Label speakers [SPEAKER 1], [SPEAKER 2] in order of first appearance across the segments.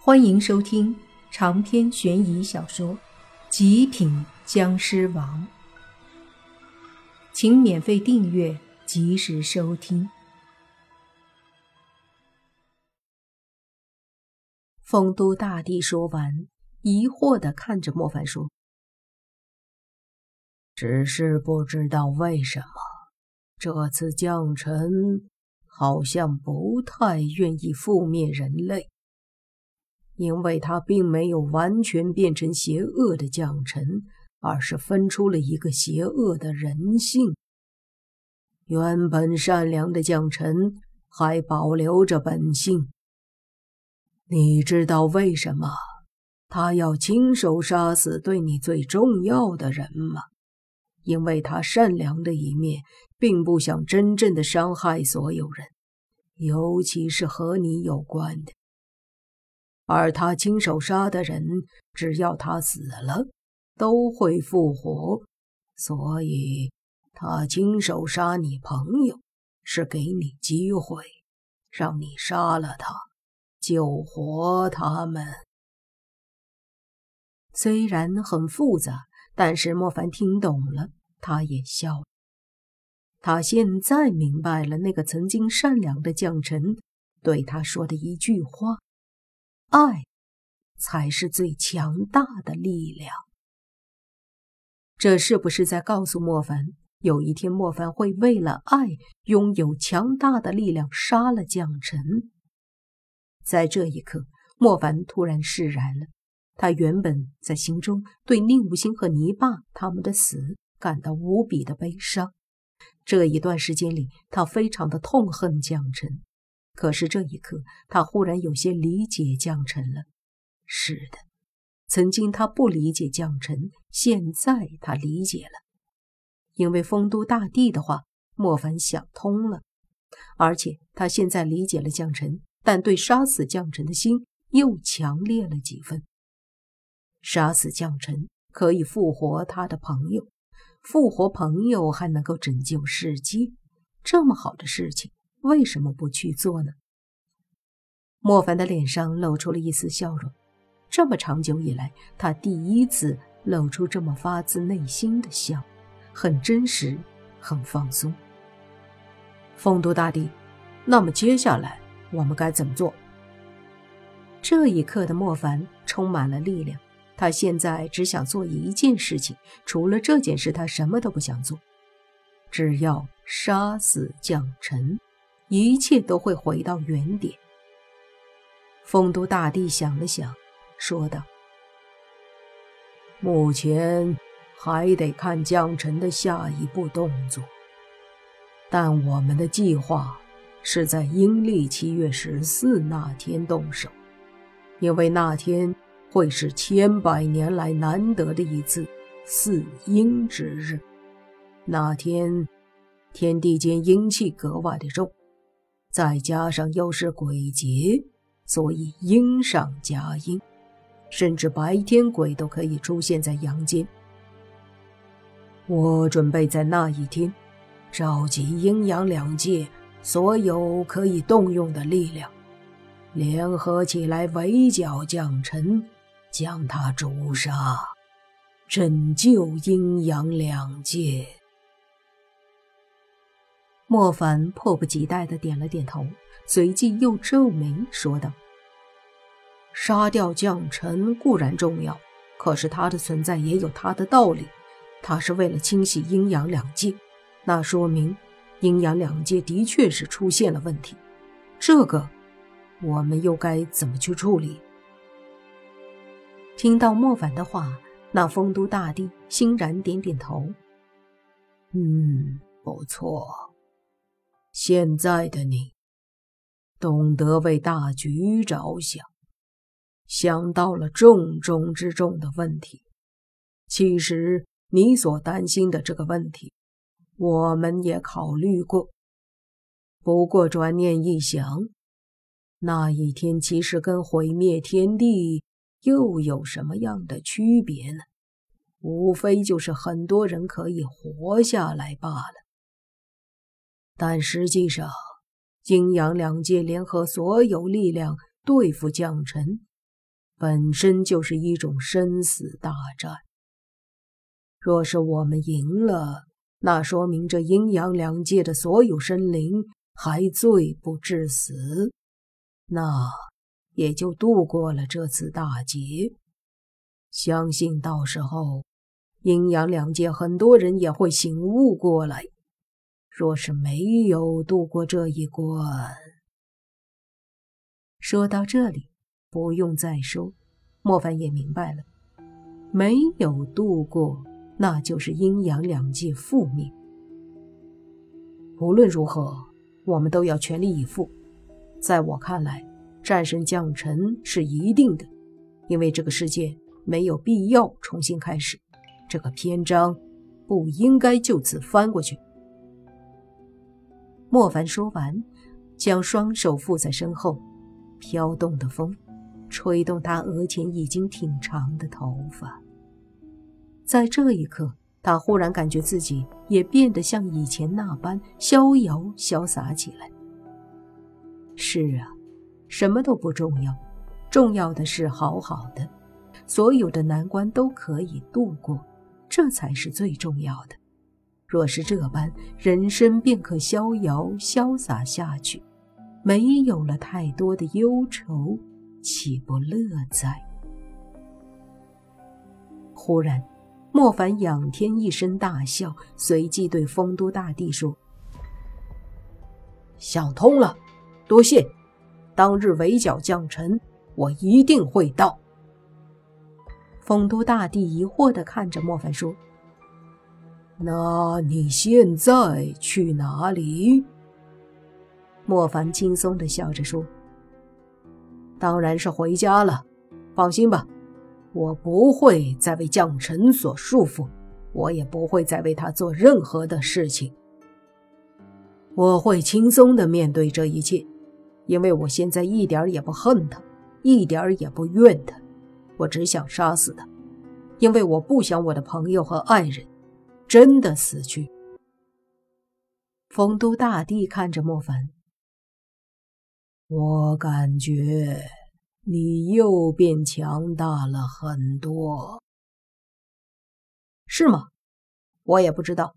[SPEAKER 1] 欢迎收听长篇悬疑小说《极品僵尸王》，请免费订阅，及时收听。丰都大帝说完，疑惑的看着莫凡说：“
[SPEAKER 2] 只是不知道为什么，这次将臣好像不太愿意覆灭人类。”因为他并没有完全变成邪恶的将臣，而是分出了一个邪恶的人性。原本善良的将臣还保留着本性。你知道为什么他要亲手杀死对你最重要的人吗？因为他善良的一面，并不想真正的伤害所有人，尤其是和你有关的。而他亲手杀的人，只要他死了，都会复活。所以，他亲手杀你朋友，是给你机会，让你杀了他，救活他们。
[SPEAKER 1] 虽然很复杂，但是莫凡听懂了，他也笑了。他现在明白了那个曾经善良的将臣对他说的一句话。爱，才是最强大的力量。这是不是在告诉莫凡，有一天莫凡会为了爱拥有强大的力量，杀了蒋晨？在这一刻，莫凡突然释然了。他原本在心中对宁武星和泥巴他们的死感到无比的悲伤。这一段时间里，他非常的痛恨蒋晨。可是这一刻，他忽然有些理解将臣了。是的，曾经他不理解将臣，现在他理解了。因为丰都大帝的话，莫凡想通了。而且他现在理解了将臣，但对杀死将臣的心又强烈了几分。杀死将臣可以复活他的朋友，复活朋友还能够拯救世界，这么好的事情。为什么不去做呢？莫凡的脸上露出了一丝笑容，这么长久以来，他第一次露出这么发自内心的笑，很真实，很放松。
[SPEAKER 2] 丰都大帝，那么接下来我们该怎么做？
[SPEAKER 1] 这一刻的莫凡充满了力量，他现在只想做一件事情，除了这件事，他什么都不想做，只要杀死将臣。一切都会回到原点。丰都大帝想了想，说道：“
[SPEAKER 2] 目前还得看将臣的下一步动作，但我们的计划是在阴历七月十四那天动手，因为那天会是千百年来难得的一次四阴之日。那天天地间阴气格外的重。”再加上又是鬼节，所以阴上加阴，甚至白天鬼都可以出现在阳间。我准备在那一天召集阴阳两界所有可以动用的力量，联合起来围剿将臣，将他诛杀，拯救阴阳两界。
[SPEAKER 1] 莫凡迫不及待的点了点头，随即又皱眉说道：“
[SPEAKER 2] 杀掉将臣固然重要，可是他的存在也有他的道理。他是为了清洗阴阳两界，那说明阴阳两界的确是出现了问题。这个，我们又该怎么去处理？”
[SPEAKER 1] 听到莫凡的话，那丰都大帝欣然点点头：“
[SPEAKER 2] 嗯，不错。”现在的你，懂得为大局着想，想到了重中之重的问题。其实你所担心的这个问题，我们也考虑过。不过转念一想，那一天其实跟毁灭天地又有什么样的区别呢？无非就是很多人可以活下来罢了。但实际上，阴阳两界联合所有力量对付将臣，本身就是一种生死大战。若是我们赢了，那说明这阴阳两界的所有生灵还罪不至死，那也就度过了这次大劫。相信到时候，阴阳两界很多人也会醒悟过来。若是没有度过这一关，
[SPEAKER 1] 说到这里，不用再说，莫凡也明白了，没有度过，那就是阴阳两界覆灭。
[SPEAKER 2] 无论如何，我们都要全力以赴。在我看来，战胜将臣是一定的，因为这个世界没有必要重新开始，这个篇章不应该就此翻过去。
[SPEAKER 1] 莫凡说完，将双手负在身后，飘动的风吹动他额前已经挺长的头发。在这一刻，他忽然感觉自己也变得像以前那般逍遥潇洒起来。是啊，什么都不重要，重要的是好好的，所有的难关都可以度过，这才是最重要的。若是这般，人生便可逍遥潇洒下去，没有了太多的忧愁，岂不乐哉？忽然，莫凡仰天一声大笑，随即对丰都大帝说：“
[SPEAKER 2] 想通了，多谢。当日围剿将臣，我一定会到。”
[SPEAKER 1] 丰都大帝疑惑地看着莫凡说。
[SPEAKER 2] 那你现在去哪里？
[SPEAKER 1] 莫凡轻松的笑着说：“
[SPEAKER 2] 当然是回家了。放心吧，我不会再为将臣所束缚，我也不会再为他做任何的事情。我会轻松的面对这一切，因为我现在一点也不恨他，一点也不怨他，我只想杀死他，因为我不想我的朋友和爱人。”真的死去。
[SPEAKER 1] 丰都大帝看着莫凡，
[SPEAKER 2] 我感觉你又变强大了很多，
[SPEAKER 1] 是吗？我也不知道，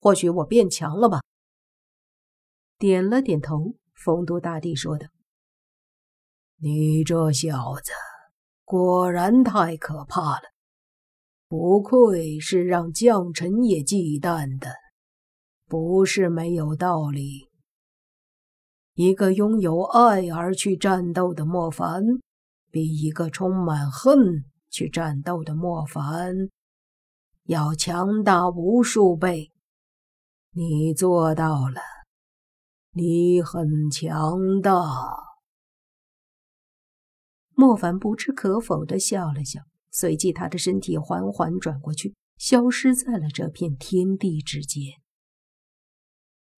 [SPEAKER 1] 或许我变强了吧。点了点头，丰都大帝说道：“
[SPEAKER 2] 你这小子果然太可怕了。”不愧是让将臣也忌惮的，不是没有道理。一个拥有爱而去战斗的莫凡，比一个充满恨去战斗的莫凡要强大无数倍。你做到了，你很强大。
[SPEAKER 1] 莫凡不置可否的笑了笑。随即，他的身体缓缓转过去，消失在了这片天地之间。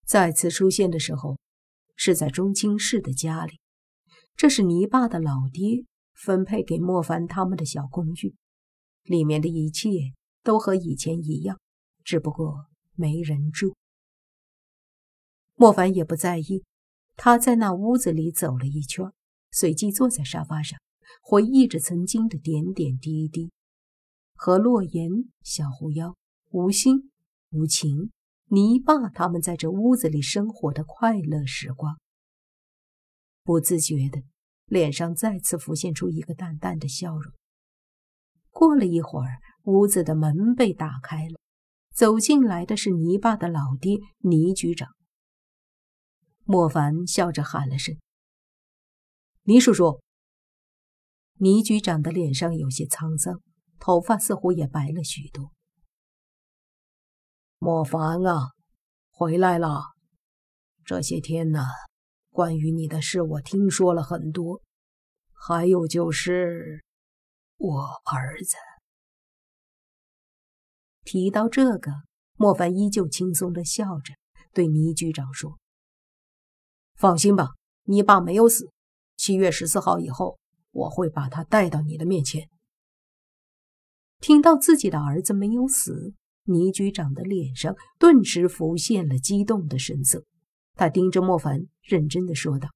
[SPEAKER 1] 再次出现的时候，是在中青市的家里。这是泥巴的老爹分配给莫凡他们的小公寓，里面的一切都和以前一样，只不过没人住。莫凡也不在意，他在那屋子里走了一圈，随即坐在沙发上。回忆着曾经的点点滴滴，和洛言、小狐妖、无心、无情、泥巴他们在这屋子里生活的快乐时光，不自觉的脸上再次浮现出一个淡淡的笑容。过了一会儿，屋子的门被打开了，走进来的是泥巴的老爹倪局长。莫凡笑着喊了声：“倪叔叔。”倪局长的脸上有些沧桑，头发似乎也白了许多。
[SPEAKER 2] 莫凡啊，回来了！这些天呢，关于你的事我听说了很多，还有就是我儿子。
[SPEAKER 1] 提到这个，莫凡依旧轻松的笑着，对倪局长说：“
[SPEAKER 2] 放心吧，你爸没有死。七月十四号以后。”我会把他带到你的面前。
[SPEAKER 1] 听到自己的儿子没有死，倪局长的脸上顿时浮现了激动的神色。他盯着莫凡，认真的说道：“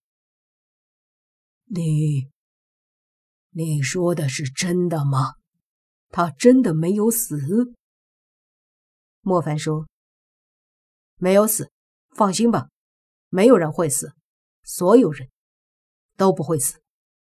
[SPEAKER 2] 你，你说的是真的吗？他真的没有死？
[SPEAKER 1] 莫凡说：“没有死，放心吧，没有人会死，所有人都不会死，